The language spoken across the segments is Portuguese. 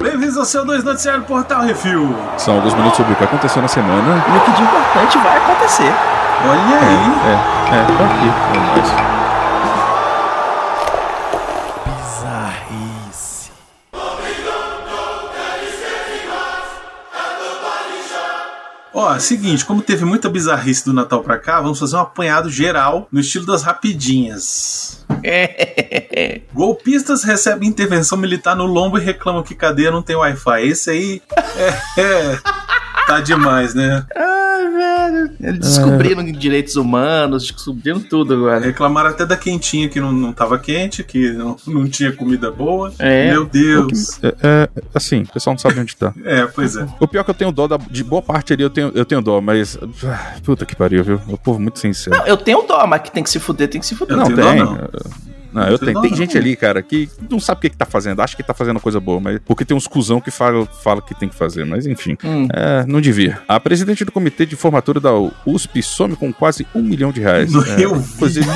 Bem-vindos ao seu 2 Noticiário Portal Refil. São alguns minutos sobre o que aconteceu na semana. E o que de importante vai acontecer. Olha aí. É, é, tô aqui. É nóis. Ó, seguinte, como teve muita bizarrice do Natal pra cá, vamos fazer um apanhado geral no estilo das rapidinhas. Golpistas recebem intervenção militar no lombo e reclamam que cadeia não tem Wi-Fi. Esse aí é, é, tá demais, né? Eles descobriram direitos humanos, descobriram tudo agora. Reclamaram até da quentinha que não, não tava quente, que não, não tinha comida boa. É. Meu Deus. É, é, assim, o pessoal não sabe onde tá. É, pois é. O pior é que eu tenho dó da- de boa parte ali, eu tenho, eu tenho dó, mas. ah, Puta que pariu, viu? O povo muito sincero. Não, eu tenho dó, mas que tem que se fuder, tem que se fuder. Eu Não, tenho dó, tem. não. Não, eu tenho Tem gente ali, cara, que não sabe o que, que tá fazendo, acha que tá fazendo coisa boa, mas porque tem uns cuzão que fala, fala que tem que fazer, mas enfim. Hum. É, não devia. A presidente do comitê de formatura da USP some com quase um milhão de reais. É, Eu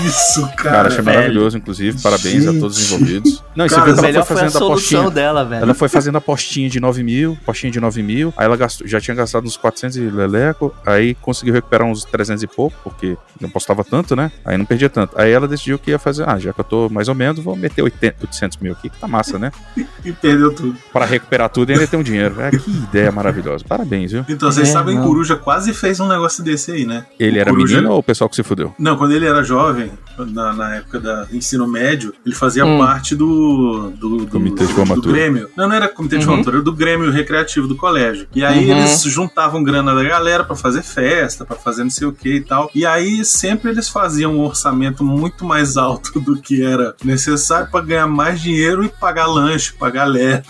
isso, Cara, cara. achei maravilhoso, inclusive. Parabéns a todos os Gente. envolvidos. Não, e você Cara, viu que O ela foi foi a fazendo a postinha. dela, velho. Ela foi fazendo a postinha de 9 mil, postinha de 9 mil, aí ela gastou, já tinha gastado uns 400 e leleco, aí conseguiu recuperar uns 300 e pouco, porque não postava tanto, né? Aí não perdia tanto. Aí ela decidiu que ia fazer, ah, já que eu tô mais ou menos, vou meter 80, 800 mil aqui, que tá massa, né? E perdeu tudo. Pra recuperar tudo e ainda ter um dinheiro. É, que ideia maravilhosa. Parabéns, viu? Então, vocês É, sabem, não. Coruja quase fez um negócio desse aí, né? Ele O era Coruja- menino ou o pessoal que se fudeu? Não, quando ele era jovem, na, na época do ensino médio, ele fazia Hum. parte do, do, do Comitê de do. Grêmio. Não, não era comitê de Uhum. formatura, era do Grêmio Recreativo do colégio. E aí Uhum. eles juntavam grana da galera pra fazer festa, pra fazer não sei o que e tal. E aí sempre eles faziam um orçamento muito mais alto do que era necessário pra ganhar mais dinheiro e pagar lanche pra galera.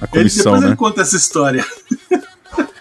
A comissão, ele, depois né? ele conta essa história.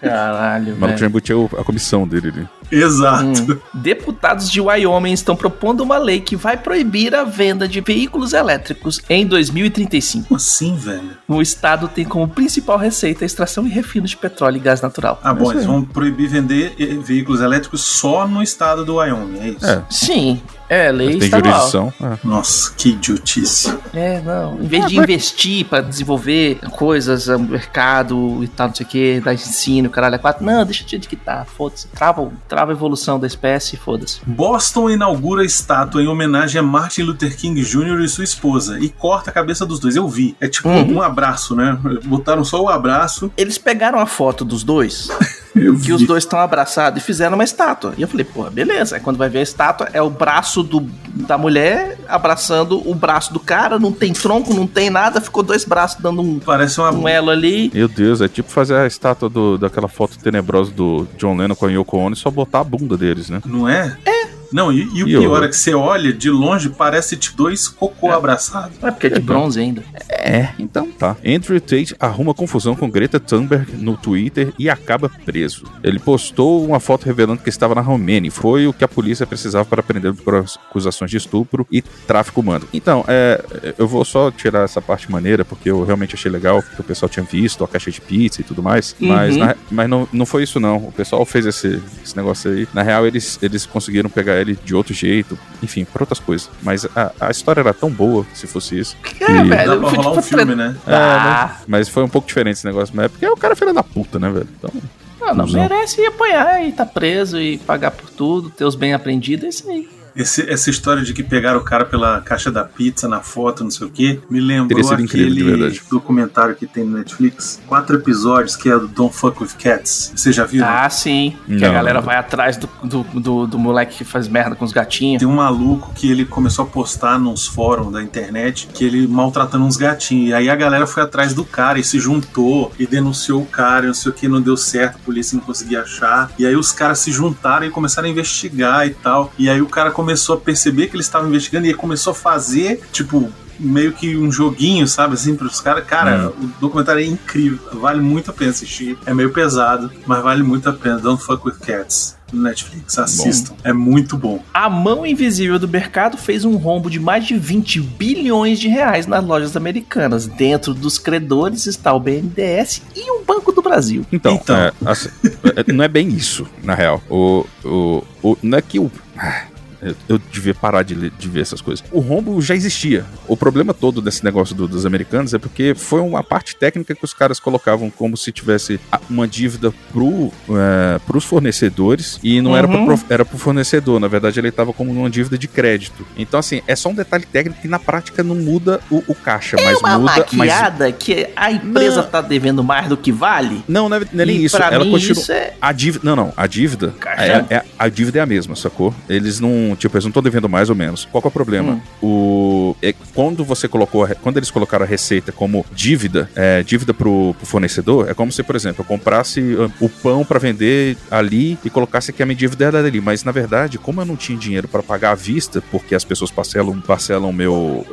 Caralho, O maluco já velho. embutiu a comissão dele ali. Exato. Hum. Deputados de Wyoming estão propondo uma lei que vai proibir a venda de veículos elétricos em 2035. Como assim, velho? O estado tem como principal receita a extração e refino de petróleo e gás natural. Ah, bom, isso eles vão proibir vender veículos elétricos só no estado do Wyoming, é isso? É. Sim, é lei Tem estadual. jurisdição. é. Nossa, que idiotice. É, não. Em vez de investir pra desenvolver coisas, ah, mercado e tal, não sei o que, dar ensino, caralho, é quatro. Não, deixa jeito que tá. Foda-se. Trava, trava a evolução da espécie, foda-se. Boston inaugura estátua em homenagem a Martin Luther King Jr. e sua esposa e corta a cabeça dos dois. Eu vi. É tipo Uhum. um abraço, né? Botaram só o abraço. Eles pegaram a foto dos dois, Eu que os dois estão abraçados e fizeram uma estátua. E eu falei, porra, beleza. Aí quando vai ver a estátua, é o braço do, da mulher abraçando o braço do cara, não tem tronco, não tem nada, ficou dois braços dando um, Parece uma. um elo ali. Meu Deus, é tipo fazer a estátua do, daquela foto tenebrosa do John Lennon com a Yoko Ono e só botar a bunda deles, né? Não é? É. Não, e, e o E pior eu- é que você olha de longe, parece tipo dois cocô abraçados. É porque é de bronze ainda. É, então tá. Andrew Tate arruma confusão com Greta Thunberg no Twitter e acaba preso. Ele postou uma foto revelando que estava na Romênia. Foi o que a polícia precisava para prender por acusações de estupro e tráfico humano. Então, é, eu vou só tirar essa parte maneira, porque eu realmente achei legal que o pessoal tinha visto a caixa de pizza e tudo mais. Uhum. Mas, na- mas não, não foi isso, não. O pessoal fez esse, esse negócio aí. Na real, eles, eles conseguiram pegar ele de outro jeito, enfim, por outras coisas. Mas a, a história era tão boa, se fosse isso. É, que- velho. Dá pra rolar um tipo filme, né? é, Ah. né? Mas foi um pouco diferente esse negócio, mas é porque o cara é filho da puta, né, velho? Então, Não, não, Cusão. merece ir apanhar e tá preso e pagar por tudo, ter os bem aprendidos, é isso aí. Esse- essa história de que pegaram o cara pela caixa da pizza na foto, não sei o que, me lembrou incrível, aquele verdade. documentário que tem no Netflix. Quatro episódios que é do Don't Fuck With Cats. Você já viu? Ah, sim. Que Não. a galera vai atrás do, do, do, do moleque que faz merda com os gatinhos. Tem um maluco que ele começou a postar nos fóruns da internet que ele maltratando uns gatinhos. E aí a galera foi atrás do cara e se juntou e denunciou o cara, não sei o que, não deu certo, a polícia não conseguia achar. E aí os caras se juntaram e começaram a investigar e tal. E aí o cara começou a perceber que eles estavam investigando e ele começou a fazer, tipo, meio que um joguinho, sabe, assim, pros caras. Cara, o documentário é incrível, vale muito a pena assistir. É meio pesado, mas vale muito a pena. Don't fuck with cats. No Netflix, assistam. É muito bom. A mão invisível do mercado fez um rombo de mais de 20 bilhões de reais nas lojas americanas. Dentro dos credores está o BNDES e o Banco do Brasil. então, Então. é, assim, é, não é bem isso, na real. O, o, o, não é que o. ah, Eu, eu devia parar de, de ver essas coisas. O rombo já existia. O problema todo desse negócio do- dos americanos é porque foi uma parte técnica que os caras colocavam como se tivesse uma dívida pro, é, pros fornecedores e não era, Uhum. pro, era pro fornecedor. Na verdade, ele estava como uma dívida de crédito. Então, assim, é só um detalhe técnico que na prática não muda o, o caixa, mas É uma muda. Mas... maquiada que a empresa Não. tá devendo mais do que vale. Não, não é, não é nem isso. Ela continua. é... A dívida. Não, não. A dívida. É, é- a dívida é a mesma, sacou? Eles não. Tipo, eles não estão devendo mais ou menos. Qual que é o problema? Hum. O. é, quando você colocou. a Quando eles colocaram a receita como dívida, é, dívida pro, pro fornecedor, é como se, por exemplo, eu comprasse ah, o pão pra vender ali e colocasse que a minha dívida era dali. Mas na verdade, como eu não tinha dinheiro pra pagar à vista, porque as pessoas parcelam, parcelam meu,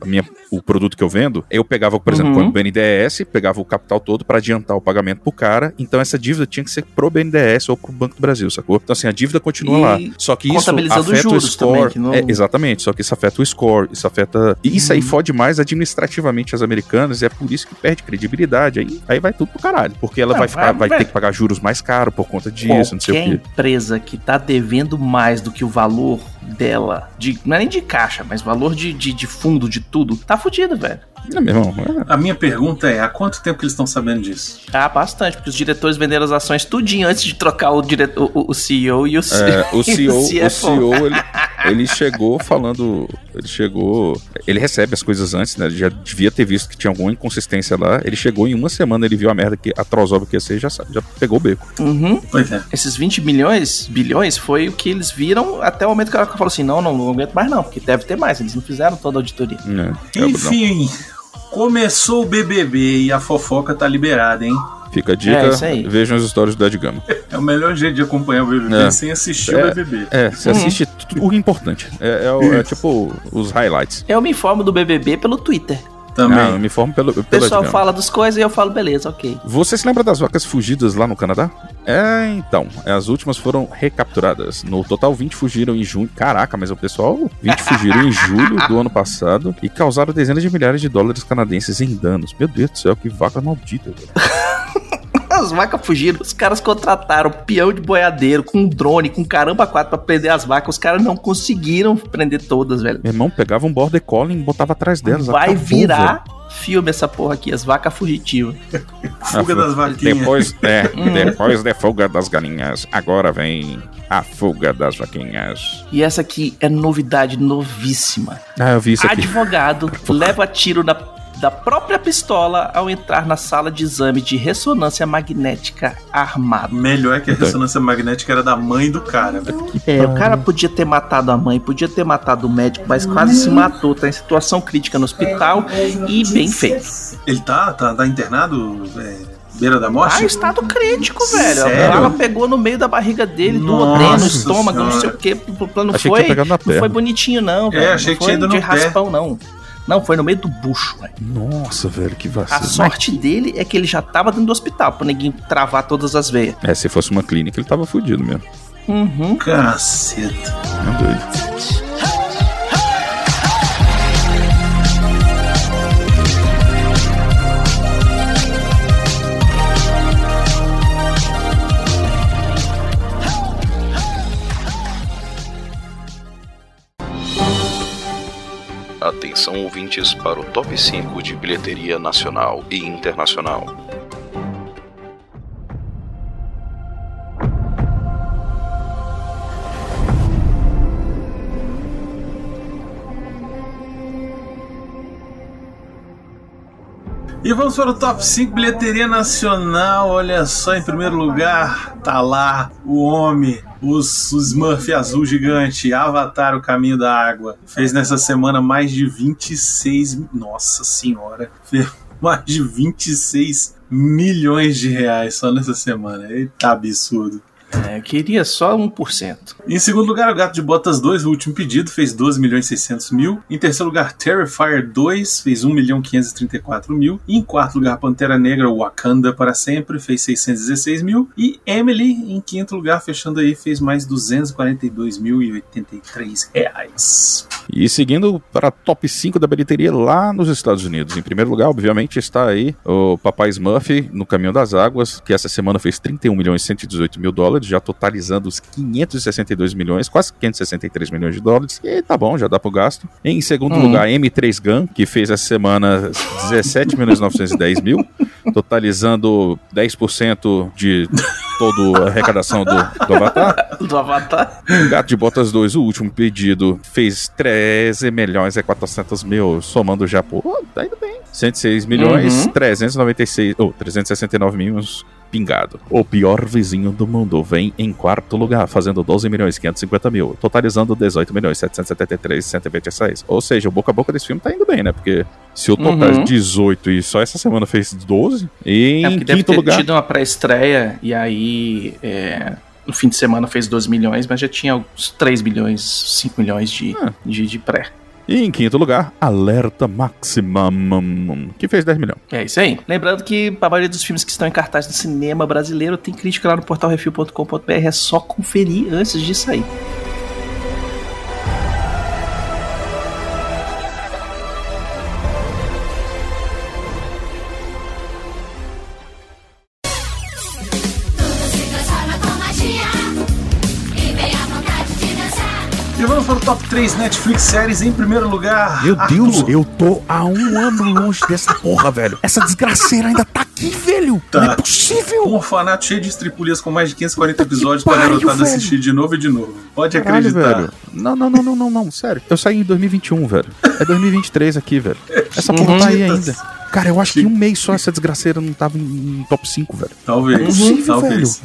a minha, o produto que eu vendo, eu pegava, por exemplo, Uhum. o BNDES, pegava o capital todo pra adiantar o pagamento pro cara, então essa dívida tinha que ser pro BNDES ou pro Banco do Brasil, sacou? Então assim, a dívida continua E lá. Só que isso contabilizando afeta o juros score. também, que não- É, exatamente, só que isso afeta o score, isso afeta... E isso aí Uhum. fode mais administrativamente as americanas e é por isso que perde credibilidade. Aí, aí vai tudo pro caralho, porque ela Não, vai, ficar, vai- vai ter que pagar juros mais caros por conta disso, não sei Qualquer o quê. empresa que tá devendo mais do que o valor dela, de, não é nem de caixa, mas valor de, de, de fundo, de tudo, tá fudido, velho. É, meu irmão, é- A minha pergunta é: há quanto tempo que eles estão sabendo disso? Ah, bastante, porque os diretores venderam as ações tudinho antes de trocar o, diretor, o, o CEO e o, C- É, o CEO, o. CEO ele, ele chegou falando. Ele chegou. Ele recebe as coisas antes, né? Ele já devia ter visto que tinha alguma inconsistência lá. Ele chegou em uma semana, ele viu a merda que a Trozoba que ia ser e já, já pegou o beco. Uhum. Pois é. Esses 20 milhões, bilhões, foi o que eles viram até o momento que ela falou assim: não, não, não aguento mais não, porque deve ter mais. Eles não fizeram toda a auditoria. É, não. Enfim, começou o BBB e a fofoca tá liberada, hein? Fica a dica, É, isso aí. vejam as histórias do Ed Gama. É o melhor jeito de acompanhar o BBB É. sem assistir É. o BBB. É, você assiste tudo o importante. É, é o- é tipo os highlights. Eu me informo do BBB pelo Twitter. Também. Ah, eu me informo pelo, pelo O pessoal fala das coisas e eu falo, beleza, ok. Você se lembra das vacas fugidas lá no Canadá? É, então. As últimas foram recapturadas. No total, 20 fugiram em junho. Caraca, mas o pessoal, 20 fugiram em julho do ano passado e causaram dezenas de milhares de dólares canadenses em danos. Meu Deus do céu, que vaca maldita. velho. As vacas fugiram, os caras contrataram peão de boiadeiro com um drone, com caramba quatro pra prender as vacas. Os caras não conseguiram prender todas, velho. Meu irmão pegava um border collie e botava atrás delas. Vai acabou, virar filme essa porra aqui, as vacas fugitivas. Fuga das vaquinhas. Depois, é, depois da fuga das galinhas, agora vem a fuga das vaquinhas. E essa aqui é novidade novíssima. Ah, eu vi isso aqui. Advogado leva tiro na, da própria pistola ao entrar na sala de exame de ressonância magnética armado. Melhor que a Então. ressonância magnética era da mãe do cara, velho. É, o cara podia ter matado a mãe, podia ter matado o médico, mas quase se matou. Tá em situação crítica no hospital e bem feito. Ele tá, tá, tá internado? É, beira da morte? Ah, estado crítico, velho. Sério? A bala pegou no meio da barriga dele, duodeno, no estômago, não sei Senhora. o quê. O plano Achei que foi, na não foi bonitinho, não, velho. achei não que foi tinha ido de no pé. raspão, não. Não, foi no meio do bucho, velho. Nossa, velho, que A vacina. sorte dele é que ele já tava dentro do hospital, pra ninguém travar todas as veias. É, se fosse uma clínica, ele tava fudido mesmo. Uhum. Caceta. É doido. Atenção ouvintes para o top 5 de bilheteria nacional e internacional. E vamos para o top 5 bilheteria nacional. Olha só, em primeiro lugar, tá lá o homem, os, os Smurf azul gigante, Avatar, o caminho da água. Fez nessa semana mais de 26. Nossa senhora! Fez mais de 26 milhões de reais só nessa semana. Eita absurdo. É, eu queria só 1%. Em segundo lugar, o Gato de Botas 2, o último pedido, fez 12 milhões e 600 mil. Em terceiro lugar, Terrifier 2, fez 1 milhão 534 mil. E em quarto lugar, Pantera Negra Wakanda para sempre, fez 616 mil. E Emily, em quinto lugar, fechando aí, fez mais 242 mil e 83 reais. E seguindo para a top 5 da bilheteria lá nos Estados Unidos. Em primeiro lugar, obviamente, está aí o Papai Smurf no Caminho das Águas, que essa semana fez 31 milhões e 118 mil dólares, já totalizando os 562 milhões, quase 563 milhões de dólares. E tá bom, já dá pro gasto. Em segundo Uhum. lugar, M3 Gun, que fez essa semana 17 milhões e 910 mil, totalizando 10% de toda a arrecadação do, do Avatar. Do Avatar. Gato de Botas 2, o último pedido, fez 13 milhões e 400 mil, somando já, pô, tá indo bem. 106 milhões, Uhum. 396, ou 369 mil pingado. O pior vizinho do mundo vem em quarto lugar, fazendo 12 milhões e 550 mil, totalizando 18 milhões 773 126. Ou seja, o boca a boca desse filme tá indo bem, né? Porque se o total Uhum. é 18 e só essa semana fez 12, e É em porque deve quinto ter lugar... tido uma pré-estreia e aí é, no fim de semana fez 12 milhões, mas já tinha uns 3 milhões, 5 milhões de, Ah. de, de pré. E em quinto lugar, Alerta Maximum, que fez 10 milhões. É isso aí. Lembrando que a maioria dos filmes que estão em cartaz no cinema brasileiro tem crítica lá no portalrefil.com.br, é só conferir antes de sair. 3 Netflix séries. Em primeiro lugar, Meu Arthur. Deus, eu tô há um ano longe dessa porra, velho. Essa desgraceira ainda tá aqui, velho. Tá. Não é possível. Um orfanato cheio de estripulias com mais de 540 Puta que episódios pariu, garotada velho. assistir de novo e de novo. Pode Caralho, acreditar. velho. Não, não, não, não, não, não, sério. Eu saí em 2021, velho. É 2023 aqui, velho. Essa porra tá aí ainda. Cara, eu acho que um mês só essa desgraceira não tava em, em top 5, velho. Talvez. Não é possível, talvez.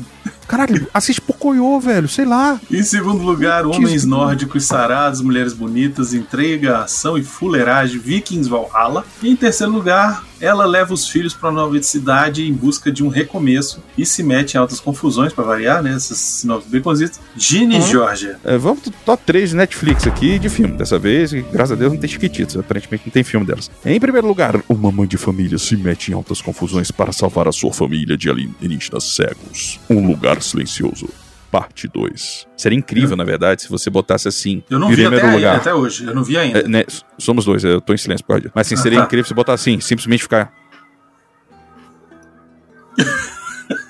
Caralho, assiste Pocoyo, velho, sei lá. Em segundo lugar, Homens Nórdicos Sarados, Mulheres Bonitas, Entrega, Ação e Fuleiragem, Vikings Valhalla. E em terceiro lugar, ela leva os filhos para uma nova cidade em busca de um recomeço e se mete em altas confusões, para variar, né? Essas sinopses baconzitas. Ginny Georgia. É, vamos pro top 3 de Netflix aqui de filme. Dessa vez, e graças a Deus, não tem chiquititos. Aparentemente não tem filme delas. Em primeiro lugar, uma mãe de família se mete em altas confusões para salvar a sua família de alienígenas cegos. Um lugar silencioso. Parte 2. Seria incrível, na verdade, se você botasse assim. Eu não vi até, lugar. até hoje. Eu não vi ainda. É, né, somos dois, eu tô em silêncio disso. Mas assim, seria Ah, tá. incrível se botar assim, simplesmente ficar.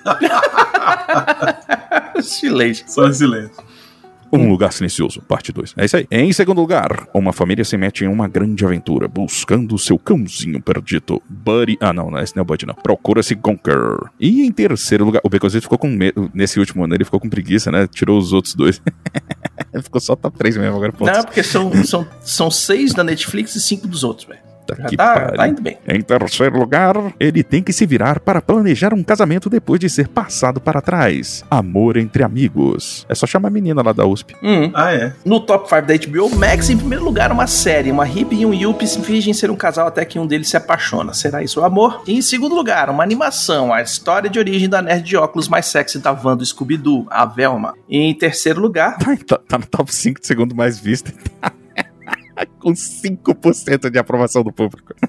Silêncio. Só em silêncio. Um Lugar Silencioso, parte 2. É isso aí. Em segundo lugar, uma família se mete em uma grande aventura, buscando seu cãozinho perdido. Buddy. Ah, não, não, esse não é o Buddy, não. Procura-se Gonker. E em terceiro lugar, o Beconzito ficou com medo. Nesse último ano, ele ficou com preguiça, né? Tirou os outros dois. ficou só top 3 mesmo, agora pontos. Não, porque são, são, são seis da Netflix e cinco dos outros, velho. Tá Já que tá, pariu. tá indo bem. Em terceiro lugar, ele tem que se virar para planejar um casamento depois de ser passado para trás. Amor entre amigos. É só chamar a menina lá da USP. Hum. Ah, é. No top 5 da HBO Max, em primeiro lugar, uma série. Uma hippie e um yuppie se fingem ser um casal até que um deles se apaixona. Será isso o amor? E em segundo lugar, uma animação. A história de origem da nerd de óculos mais sexy da van do Scooby-Doo, a Velma. E em terceiro lugar, Tá, tá- tá no top 5 de segundo mais visto. Com 5% de aprovação do público.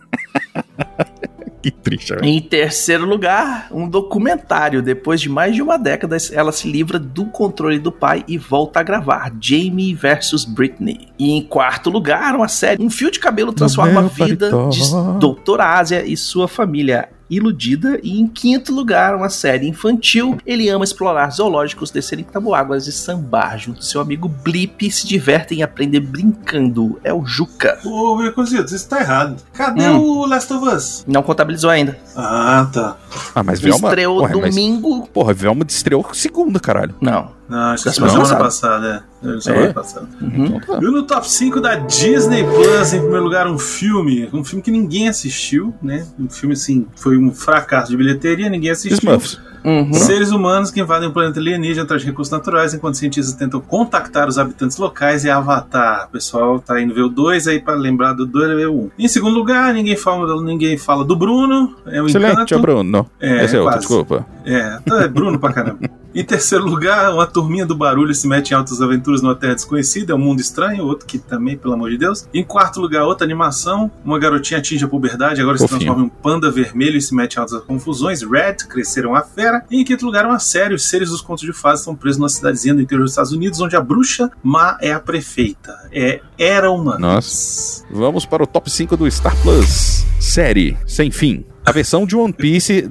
que triste, velho. em terceiro lugar, um documentário. Depois de mais de uma década, ela se livra do controle do pai e volta a gravar. Jamie versus Britney. E em quarto lugar, uma série. Um fio de cabelo transforma a vida paletó. de Doutora Ásia e sua família iludida. E em quinto lugar, uma série infantil. Ele ama explorar zoológicos, descer em tabuáguas e sambar. Junto com seu amigo Blip, se divertem e aprender brincando. É o Juca. Ô, Beconzitos, isso tá errado. Cadê Hum. o Last of Us? Não contabilizou ainda. Ah, tá. Ah, mas Velma. Estreou mas- domingo. Porra, Velma estreou segunda, caralho. Não. Não, acho que foi semana semana passada, é. Semana É? passada. Uhum. Então tá. E no top 5 da Disney Plus, em primeiro lugar, um filme. Um filme que ninguém assistiu, né? Um filme, assim, foi um fracasso de bilheteria, ninguém assistiu. Smurfs. Uhum. Seres humanos que invadem o planeta alienígena atrás de recursos naturais, enquanto cientistas tentam contactar os habitantes locais e Avatar. O pessoal tá indo ver o 2 aí para lembrar do 2 é ver o 1. Um. Em segundo lugar, ninguém fala, ninguém fala do Bruno, é o Excelente, Encanto. Bruno. É, Esse é outro, quase. desculpa. É, então é Bruno pra caramba. Em terceiro lugar, uma turminha do barulho se mete em altas aventuras numa terra desconhecida, é um mundo estranho, outro que também, pelo amor de Deus. Em quarto lugar, outra animação, uma garotinha atinge a puberdade, agora se transforma em um panda vermelho e se mete em altas confusões. Red, cresceram a fera. E em quinto lugar, uma série, os seres dos contos de fadas estão presos numa cidadezinha do interior dos Estados Unidos, onde a bruxa má é a prefeita. É, era uma. Nossa. Vamos para o top 5 do Star Plus. Série Sem Fim. A versão de One Piece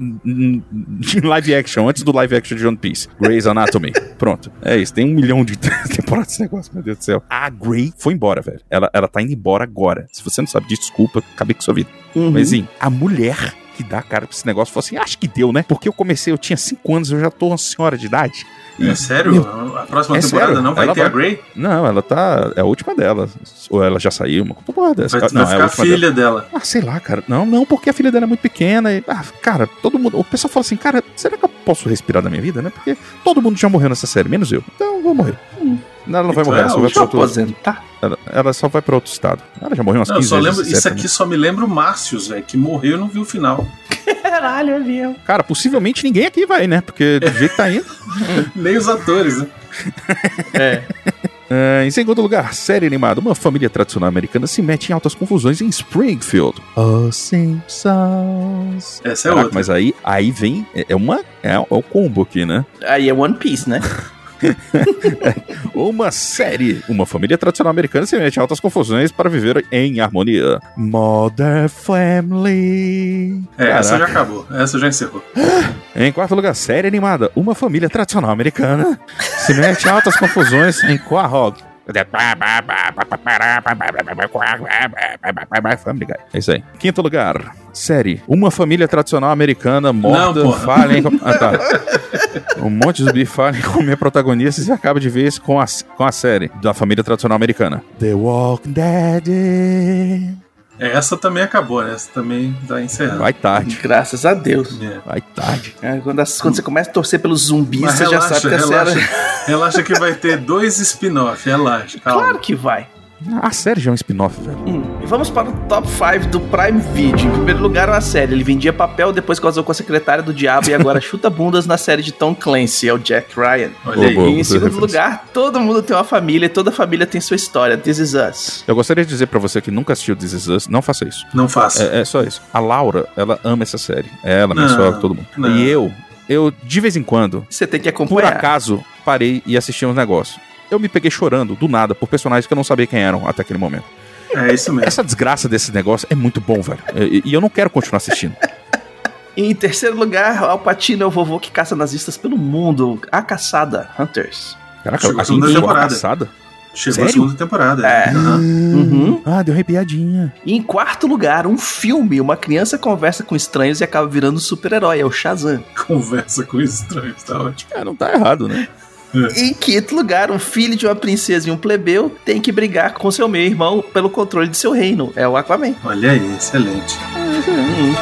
de live action, antes do live action de One Piece. Grey's Anatomy. Pronto. É isso. Tem um milhão de temporadas desse negócio, meu Deus do céu. A Grey foi embora, velho. Ela, ela tá indo embora agora. Se você não sabe desculpa, acabei com sua vida. Uhum. Mas sim, a mulher que dá a cara pra esse negócio falou assim: acho que deu, né? Porque eu comecei, eu tinha 5 anos, eu já tô uma senhora de idade. É sério? A próxima É temporada sério? não vai Ela ter a vai- Grey? Não, ela tá. É a última dela. Ou ela já saiu, uma dessa. Vai, não, vai é a ficar a última dela. filha dela. Ah, sei lá, cara. Não, não, porque a filha dela é muito pequena. E, ah, cara, todo mundo. O pessoal fala assim, cara, será que eu posso respirar da minha vida, né? Porque todo mundo já morreu nessa série, menos eu. Então vou morrer. Não, ela não vai Então morrer, ela só a vai pra outro. aposentar. Ela, ela só vai pra outro estado. Ela já morreu umas Não, eu 15 só vezes. lembro, isso aqui só me lembra o Márcios, velho, que morreu e não viu o final. Caralho, é também. Cara, possivelmente ninguém aqui vai, né? Porque do jeito que tá indo. Nem os atores, né? É. É, em segundo lugar, série animada. Uma família tradicional americana se mete em altas confusões em Springfield. Os Simpsons. Essa é Caraca, outra. mas aí, aí vem. É é uma. É, é o combo aqui, né? Aí é One Piece, né? Uma série. Uma família tradicional americana se mete em altas confusões para viver em harmonia. Mother Family. É, essa já Caraca. acabou. Essa já encerrou. Em quarto lugar, série animada. Uma família tradicional americana se mete em altas confusões em Quahog. Family Guy. É isso aí. Quinto lugar, série. Uma família tradicional americana morta, Não, porra. falha em... Ah, tá. Um monte de zumbi falha em comer protagonistas e acaba de vez com a, com a série da família tradicional americana. The Walking Dead. É, essa também acabou, né? Essa também tá encerrando. Vai tarde. Graças a Deus. É. Vai tarde. É, quando, as- quando você começa a torcer pelos zumbis, Mas você já relaxa, sabe que a relaxa, série. Relaxa que vai ter dois spin-off, relaxa, calma. Claro que vai. A série já é um spin-off, velho. Hum, E vamos para o top 5 do Prime Video. Em primeiro lugar, uma série. Ele vendia papel, depois casou com a secretária do diabo e agora chuta bundas na série de Tom Clancy. É o Jack Ryan. Olha aí. E em segundo lugar, todo mundo tem uma família e toda família tem sua história. This is Us. Eu gostaria de dizer pra você que nunca assistiu This Is Us, não faça isso. Não faça. É, é só isso. A Laura, ela ama essa série. Ela, minha sogra, todo mundo. não. E eu, eu, de vez em quando, Você tem que por acompanhar. acaso, parei e assisti uns negócios. Eu me peguei chorando, do nada, por personagens que eu não sabia quem eram até aquele momento. É isso mesmo. Essa desgraça desse negócio é muito bom, velho. E, e eu não quero continuar assistindo. Em terceiro lugar, Al Pacino é o vovô que caça nazistas pelo mundo. A Caçada, Hunters. Caraca, Chegou a a segunda temporada. passada. Chegou a Sério? segunda temporada. É. Aham. Uhum. Ah, deu arrepiadinha. E em quarto lugar, um filme. Uma criança conversa com estranhos e acaba virando um super-herói. É o Shazam. Conversa com estranhos, tá ótimo. É, não tá errado, né? E em quinto lugar, um filho de uma princesa e um plebeu tem que brigar com seu meio-irmão pelo controle de seu reino. É o Aquaman. Olha aí, excelente. Hum.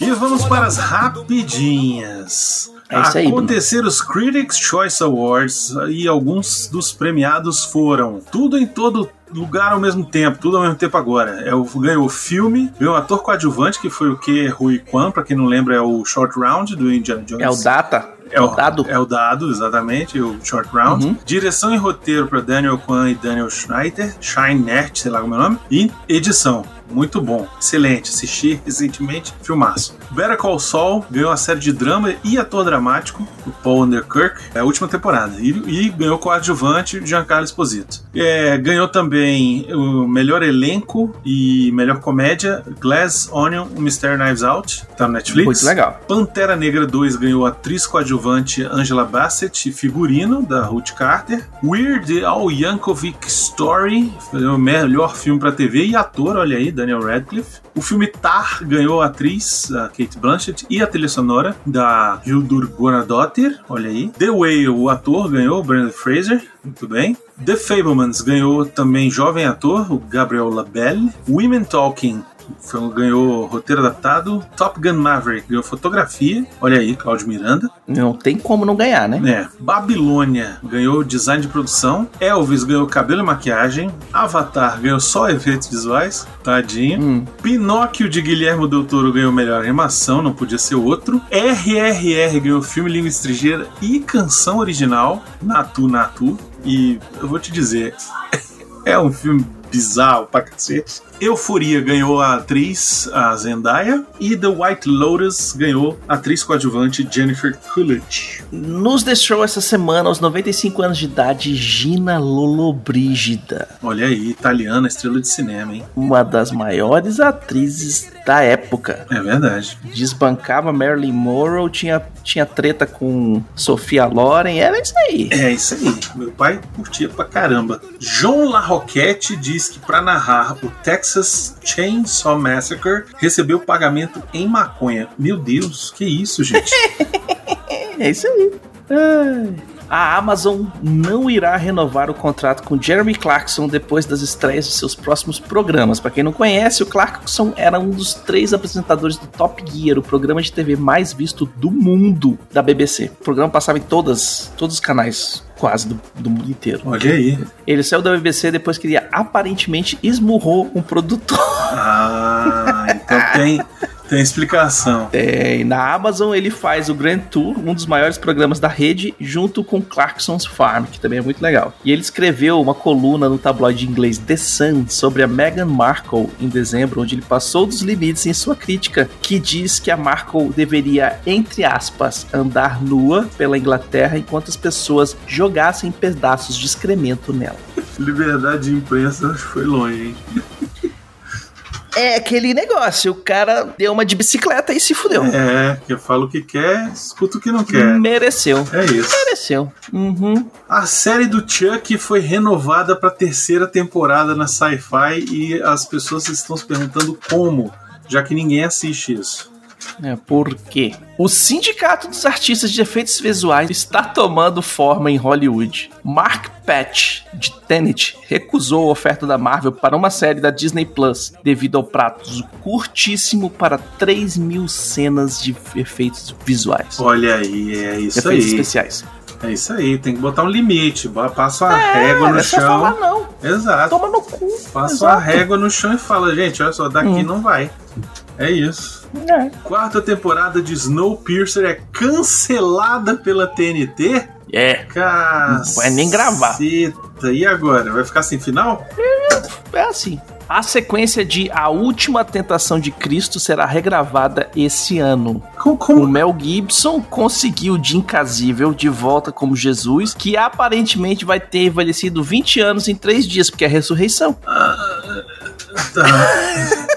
E vamos para as rapidinhas. É isso aí. Aconteceram os Critics' Choice Awards e alguns dos premiados foram tudo em todo lugar ao mesmo tempo, tudo ao mesmo tempo agora. É o, ganhou o filme, ganhou o ator coadjuvante, que foi o que Rui Kwan, pra quem não lembra, é o Short Round do Indiana Jones. É o Data. É o Dado. É o dado, exatamente, o short round. Uhum. Direção e roteiro para Daniel Kwan e Daniel Schneider, Scheinert, sei lá como é o nome. E edição. Muito bom, excelente. Assisti recentemente, filmaço. Better Call Saul ganhou a série de drama e ator dramático, o Paul Underkirk, é a última temporada. E, e ganhou coadjuvante Giancarlo Esposito. É, ganhou também o melhor elenco e melhor comédia, Glass Onion, o Mystery Knives Out, tá no Netflix. Muito legal. Pantera Negra 2 ganhou atriz coadjuvante Angela Bassett e figurino da Ruth Carter. Weird Al Yankovic Story foi o melhor filme para TV e ator, olha aí, Daniel Radcliffe. O filme Tar ganhou a atriz a Kate Blanchett e a trilha sonora da Hildur Guðnadóttir, olha aí. The Whale, o ator, ganhou Brandon Fraser, muito bem. The Fablemans ganhou também jovem ator, o Gabriel Labelle. Women Talking foi- ganhou roteiro adaptado. Top Gun Maverick ganhou fotografia. Olha aí, Cláudio Miranda. Não tem como não ganhar, né? É, Babilônia ganhou design de produção. Elvis ganhou cabelo e maquiagem. Avatar ganhou só efeitos visuais. Tadinho. Hum. Pinóquio de Guilherme Del Toro ganhou melhor animação, não podia ser outro. RRR ganhou filme língua estrangeira e canção original. Natu Natu. E eu vou te dizer, é um filme bizarro pra cacete. Euforia ganhou a atriz, a Zendaya. E The White Lotus ganhou a atriz coadjuvante Jennifer Coolidge. Nos deixou essa semana, aos 95 anos de idade, Gina Lollobrigida. Olha aí, italiana, estrela de cinema, hein? Uma das maiores atrizes da época. É verdade. Desbancava Marilyn Monroe, tinha, tinha treta com Sofia Loren, era isso aí. É isso aí. Meu pai curtia pra caramba. João Larroquette diz que pra narrar o Texas Chainsaw Massacre recebeu pagamento em maconha. Meu Deus, que isso, gente? É isso aí. Ai. A Amazon não irá renovar o contrato com Jeremy Clarkson depois das estreias de seus próximos programas. Pra quem não conhece, o Clarkson era um dos três apresentadores do Top Gear, o programa de TV mais visto do mundo da BBC. O programa passava em todas, todos os canais, quase do, do mundo inteiro. Olha aí. Ele saiu da BBC depois que ele aparentemente esmurrou um produtor. Ah, então tem, tem explicação. É, e na Amazon ele faz o Grand Tour, um dos maiores programas da rede, junto com Clarkson's Farm, que também é muito legal. E ele escreveu uma coluna no tabloide inglês The Sun sobre a Meghan Markle em dezembro, onde ele passou dos limites em sua crítica, que diz que a Markle deveria, entre aspas, andar nua pela Inglaterra enquanto as pessoas jogassem pedaços de excremento nela. Liberdade de imprensa foi longe, hein? É aquele negócio, o cara deu uma de bicicleta e se fudeu. É, que fala o que quer, escuta o que não quer. Mereceu. É isso. Mereceu. Uhum. A série do Chuck foi renovada para terceira temporada na Sci-Fi e as pessoas estão se perguntando como, já que ninguém assiste isso. É, por quê? O Sindicato dos Artistas de Efeitos Visuais está tomando forma em Hollywood. Mark Patch, de Tenet, recusou a oferta da Marvel para uma série da Disney Plus devido ao prazo curtíssimo para 3 mil cenas de efeitos visuais. Olha aí, é isso efeitos aí. especiais. É isso aí, tem que botar um limite. Passa uma É, régua no é chão. falar não. Exato. Toma no cu. Passa Exato. uma régua no chão e fala, gente, olha só, daqui Hum. não vai. É isso. É. Quarta temporada de Snowpiercer é cancelada pela TNT? É. Caceta. Não vai nem gravar. E agora? Vai ficar sem final? É assim. A sequência de A Última Tentação de Cristo será regravada esse ano. Como? O como? Mel Gibson conseguiu o Jim Casível de volta como Jesus, que aparentemente vai ter envelhecido 20 anos em 3 dias, porque é a ressurreição. Tá.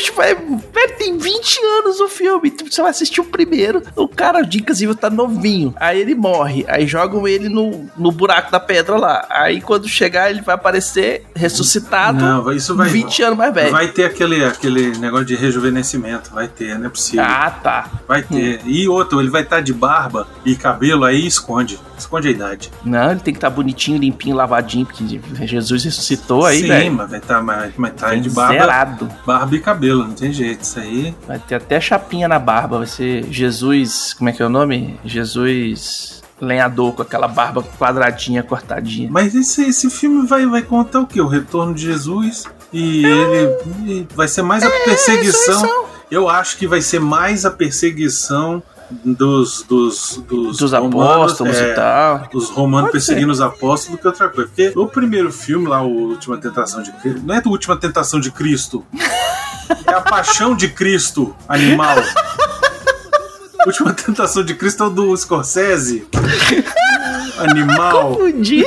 Bicho vai. Velho, tem 20 anos o filme. Você vai assistir o primeiro. O cara, Casível, tá novinho. Aí ele morre. Aí jogam ele no, no buraco da pedra lá. Aí quando chegar, ele vai aparecer ressuscitado. Não, isso vai. 20 anos mais velho. Vai ter aquele, aquele negócio de rejuvenescimento. Vai ter, não é possível. Ah, tá. Vai ter. E outro, ele vai estar de barba e cabelo, aí esconde. Esconde a idade. Não, ele tem que estar bonitinho, limpinho, lavadinho, porque Jesus ressuscitou aí, Sim, velho. mas vai estar mais, vai tá Tem de barba, Zerado. barba e cabelo, não tem jeito. Isso aí. Vai ter até chapinha na barba. Vai ser Jesus. Como é que é o nome? Jesus lenhador com aquela barba quadradinha, cortadinha. Mas esse, esse filme vai, vai contar o quê? O retorno de Jesus. E ele e vai ser mais a perseguição. ressurreição. Eu acho que vai ser mais a perseguição dos, dos, dos, Dos romanos, apóstolos é, e tal. Os romanos Pode perseguindo os apóstolos do que outra coisa. Porque o primeiro filme lá, o Última Tentação de Cristo, não é a Última Tentação de Cristo. É a Paixão de Cristo, animal. Última Tentação de Cristo é o do Scorsese. Animal. Confundi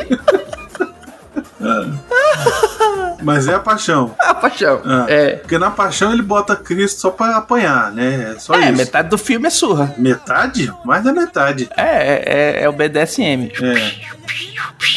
Mas é a paixão. a paixão. Ah, É. Porque na paixão ele bota Cristo só pra apanhar, né? É só É, isso. metade do filme é surra. Metade? Mais da metade. É, é, é o BDSM. É.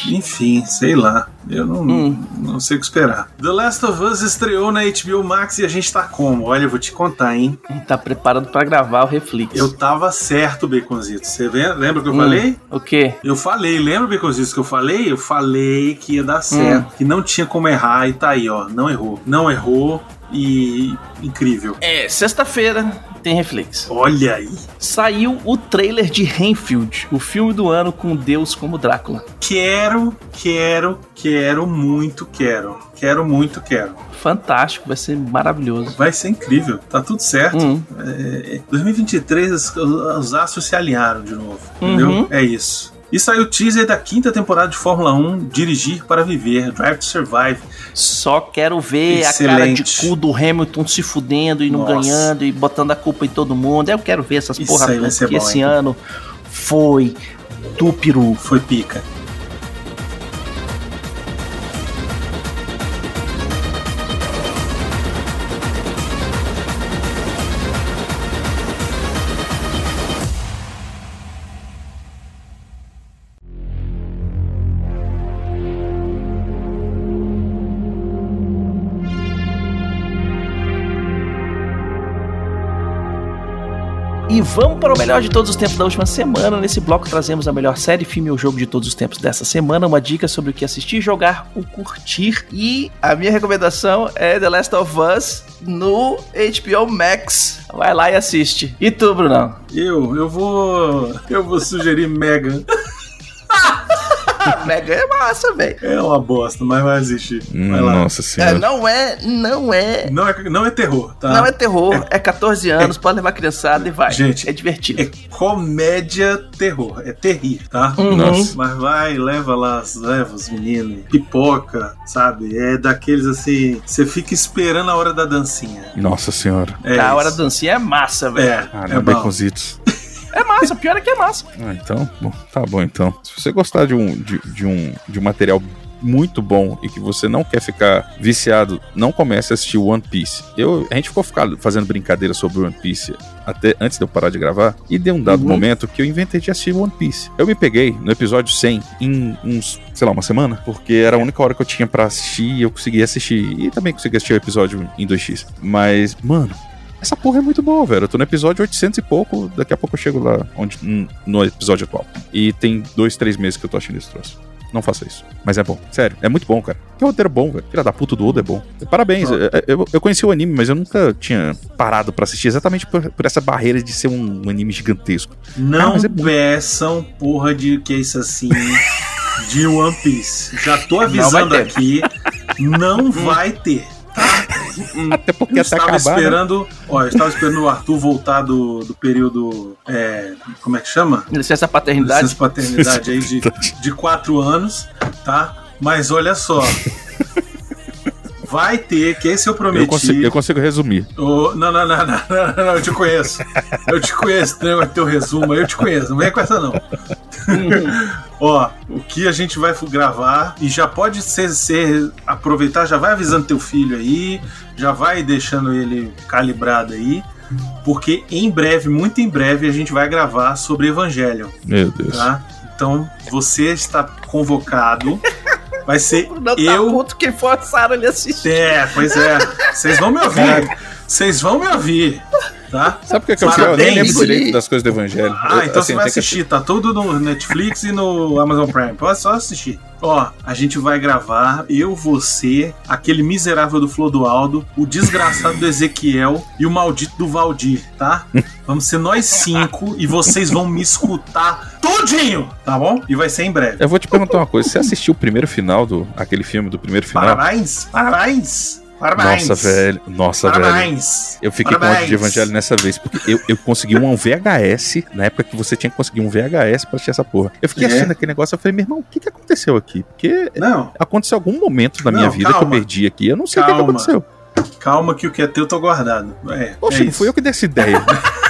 Enfim, sei lá. Eu não, Hum. não sei o que esperar. The Last of Us estreou na HBO Max e a gente tá como? Olha, eu vou te contar, hein? Tá preparado pra gravar o Reflex. Eu tava certo, Baconzitos. Você lem- lembra o que eu Hum. falei? O quê? Eu falei, lembra, Baconzitos, que eu falei? Eu falei que ia dar certo, Hum. que não tinha como errar e tá aí, ó. Não errou. Não errou. e incrível. É, sexta-feira tem Reflex. Olha aí. Saiu o trailer de Renfield, o filme do ano com Deus como Drácula. Quero, quero, quero, muito quero. Quero muito, quero. Fantástico, vai ser maravilhoso. Vai ser incrível, tá tudo certo. Hum. É, 2023 os, os astros se alinharam de novo, entendeu? Uhum. É isso. E saiu o teaser da quinta temporada de Fórmula 1, Dirigir para Viver, Drive to Survive. Só quero ver a Excelente. cara de cu do Hamilton se fudendo e não Nossa. ganhando e botando a culpa em todo mundo. Eu quero ver essas Isso porra todas, porque bom, esse hein? ano foi do peru. Foi pica. E vamos para o melhor de todos os tempos da última semana. Nesse bloco trazemos a melhor série, filme ou jogo de todos os tempos dessa semana, uma dica sobre o que assistir, jogar ou curtir. E a minha recomendação é The Last of Us no HBO Max. Vai lá e assiste. E tu, Brunão? Eu, eu vou. Eu vou sugerir Megan. Mega é massa, velho. É uma bosta, mas vai existir. Vai lá. Nossa É, senhora. não é, não é. Não é, não é terror, tá? Não é terror, é 14 anos, pode levar criançada e vai. Gente, é divertido. É comédia terror, é terrir, tá? Uhum. Nossa. Mas vai, leva lá, leva os meninos, pipoca, sabe? É daqueles assim, você fica esperando a hora da dancinha. Nossa senhora. É Na hora da dancinha é massa, velho. É, Ah, é baconzitos. É massa, pior é que é massa. Ah, então, bom, tá bom então. Se você gostar de um, de, de um, de um material muito bom e que você não quer ficar viciado, não comece a assistir One Piece. Eu, a gente ficou ficado fazendo brincadeira sobre One Piece até antes de eu parar de gravar e deu um dado Uhum. momento que eu inventei de assistir One Piece. Eu me peguei no episódio 100 em uns, sei lá, uma semana, porque era a única hora que eu tinha pra assistir e eu consegui assistir e também consegui assistir o episódio em 2x. Mas, mano, essa porra é muito boa, velho. Eu tô no episódio 800 e pouco, daqui a pouco eu chego lá onde, hum, no episódio atual. E tem dois, três meses que eu tô achando esse troço. Não faça isso. Mas é bom. Sério, é muito bom, cara. Que roteiro bom, velho. Filha da puta do Oda é bom. Parabéns. Eu, eu, eu conheci o anime, mas eu nunca tinha parado pra assistir exatamente por, por essa barreira de ser um anime gigantesco. Não mas é peçam porra de que é isso assim de One Piece. Já tô Não avisando ter. aqui, não vai ter. Até porque Eu até estava acabar. né? esperando, ó, eu estava esperando o Arthur voltar do, do período, é, como é que chama? Licença paternidade. Licença paternidade aí de, de quatro anos, tá? Mas olha só. Vai ter, que esse eu prometi. Eu consigo, eu consigo resumir. Não, não, não, não, não, não, não, eu te conheço. Eu te conheço, tem o teu resumo, aí, eu te conheço, não vem com essa não. Ó, o que a gente vai gravar e já pode ser, ser aproveitar, já vai avisando teu filho aí, já vai deixando ele calibrado aí, porque em breve, muito em breve, a gente vai gravar sobre Evangelho, Meu Deus. tá? Então, você está convocado. Vai ser Não tá eu puto que forçaram ele assistir. é, pois é. Vocês vão me ouvir. Vocês vão me ouvir. Tá? Sabe o que é, que pior? Eu nem lembro direito das coisas do Evangelho. Ah, Eu, então assim, você vai tem que assistir. Tá tudo no Netflix e no Amazon Prime. Pode só assistir. Ó, a gente vai gravar, eu, você, aquele miserável do Flodoaldo, o desgraçado do Ezequiel e o maldito do Valdir, tá? Vamos ser nós cinco e vocês vão me escutar tudinho, tá bom? E vai ser em breve. Eu vou te perguntar uma coisa. Você assistiu o primeiro final do aquele filme do primeiro final? Parabéns, parabéns, parabéns. Nossa, velho. Nossa, velho. Parabéns. Eu fiquei com ódio de Evangelho nessa vez, porque eu, eu consegui um VHS, na época que você tinha que conseguir um VHS pra assistir essa porra. Eu fiquei É. assistindo aquele negócio, eu falei, meu irmão, o que, que aconteceu aqui? Porque Não, aconteceu algum momento na minha Não, vida que eu calma. perdi aqui, eu não sei o que, que Calma. aconteceu. calma que o que é teu tô guardado. É, Poxa, é não fui eu que dei essa ideia.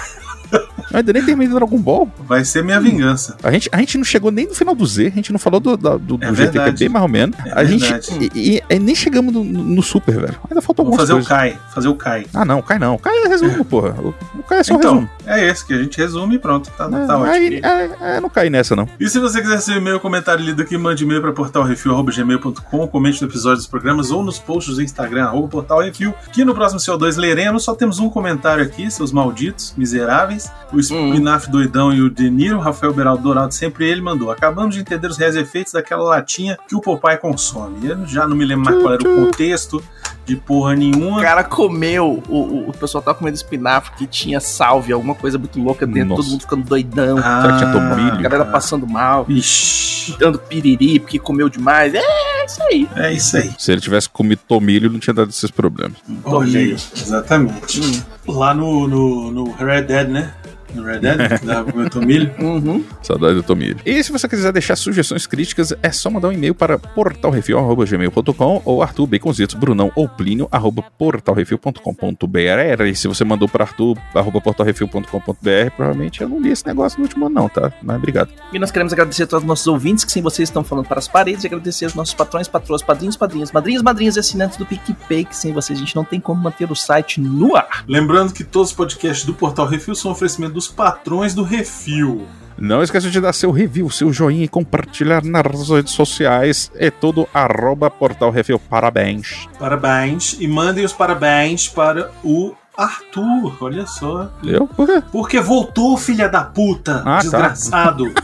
Eu ainda nem terminei Dragon Ball. Vai ser minha vingança. A gente, a gente não chegou nem no final do Z, a gente não falou do, do, do É GT, que é bem mais ou menos. É a gente. verdade. E, e- e nem chegamos no, no Super, velho. Ainda faltou Vamos algumas fazer coisas. o Kai. Fazer o Kai. Ah, não, cai não. Cai é resumo, porra. O, o Kai é só então, resumo. é esse que a gente resume e pronto. Tá, É, tá ótimo. aí, é, é, não cai nessa, não. E se você quiser seu e-mail, comentário lido aqui, mande e-mail para portalrefil.gmail.com, comente no episódio dos programas ou nos posts do Instagram, arroba portalrefil, que no próximo CO2 leremos. Só temos um comentário aqui, seus malditos, miseráveis. O Spinaf doidão e o De Niro, Rafael Beraldo Dourado, sempre ele mandou. Acabamos de entender os reais efeitos daquela latinha que o Popeye consome. Eu já não me lembro mais qual era o contexto de porra O nenhuma. cara comeu, o, o, o pessoal tava comendo espinafre que tinha salve, alguma coisa muito louca dentro, Nossa. todo mundo ficando doidão. Ah, Será que tinha tomilho? a galera passando mal, Ixi, dando piriri porque comeu demais. É isso aí. é isso aí. Se ele tivesse comido tomilho, não tinha dado esses problemas. Olha aí, exatamente. Hum. Lá no, no, no Red Dead, né? No Red Dead, que dava comer tomilho. Uhum. Saudade do tomilho. E se você quiser deixar sugestões críticas, é só mandar um e-mail para portalrefil.gmail.com ou Arthur Baconzitos, Brunão ou Plínio, arroba portalrefil.com.br. E se você mandou para Arthur, arroba portalrefil.com.br, provavelmente eu não li esse negócio no último ano, não, tá? Mas obrigado. E nós queremos agradecer a todos os nossos ouvintes que sem vocês estão falando para as paredes e agradecer aos nossos patrões, patroas, padrinhos, padrinhas, madrinhas, madrinhas e assinantes do PicPay, que sem vocês a gente não tem como manter o site no ar. Lembrando que todos os podcasts do Portal Refil são oferecimento dos patrões do Refil. Não esqueça de dar seu review, seu joinha e compartilhar nas redes sociais. É tudo arroba Portal Refil. Parabéns. Parabéns. E mandem os parabéns para o Arthur. Olha só. Eu? Por quê? Porque voltou, filha da puta. Ah, tá. desgraçado.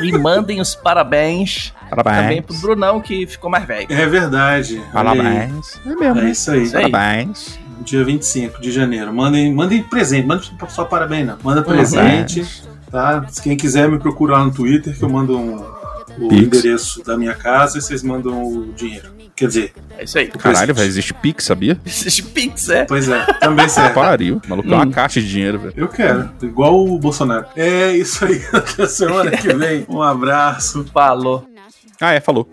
E mandem os parabéns também Parabéns. pro Brunão, que ficou mais velho. É verdade. Parabéns. É mesmo. É. Isso aí. Parabéns. Dia 25 de janeiro. Mandem, mandem presente. Manda só parabéns, não. Manda presente. Tá? Se quem quiser me procura lá no Twitter, que eu mando um- o Pix. endereço da minha casa e vocês mandam o dinheiro. Quer dizer, É isso aí. o Caralho, velho, existe Pix, sabia? Existe Pix, é? Pois é, também serve. Pariu. O maluco é Hum. uma caixa de dinheiro, velho. Eu quero, igual o Bolsonaro. É isso aí, até semana que vem. Um abraço. Falou. Ah, é, falou.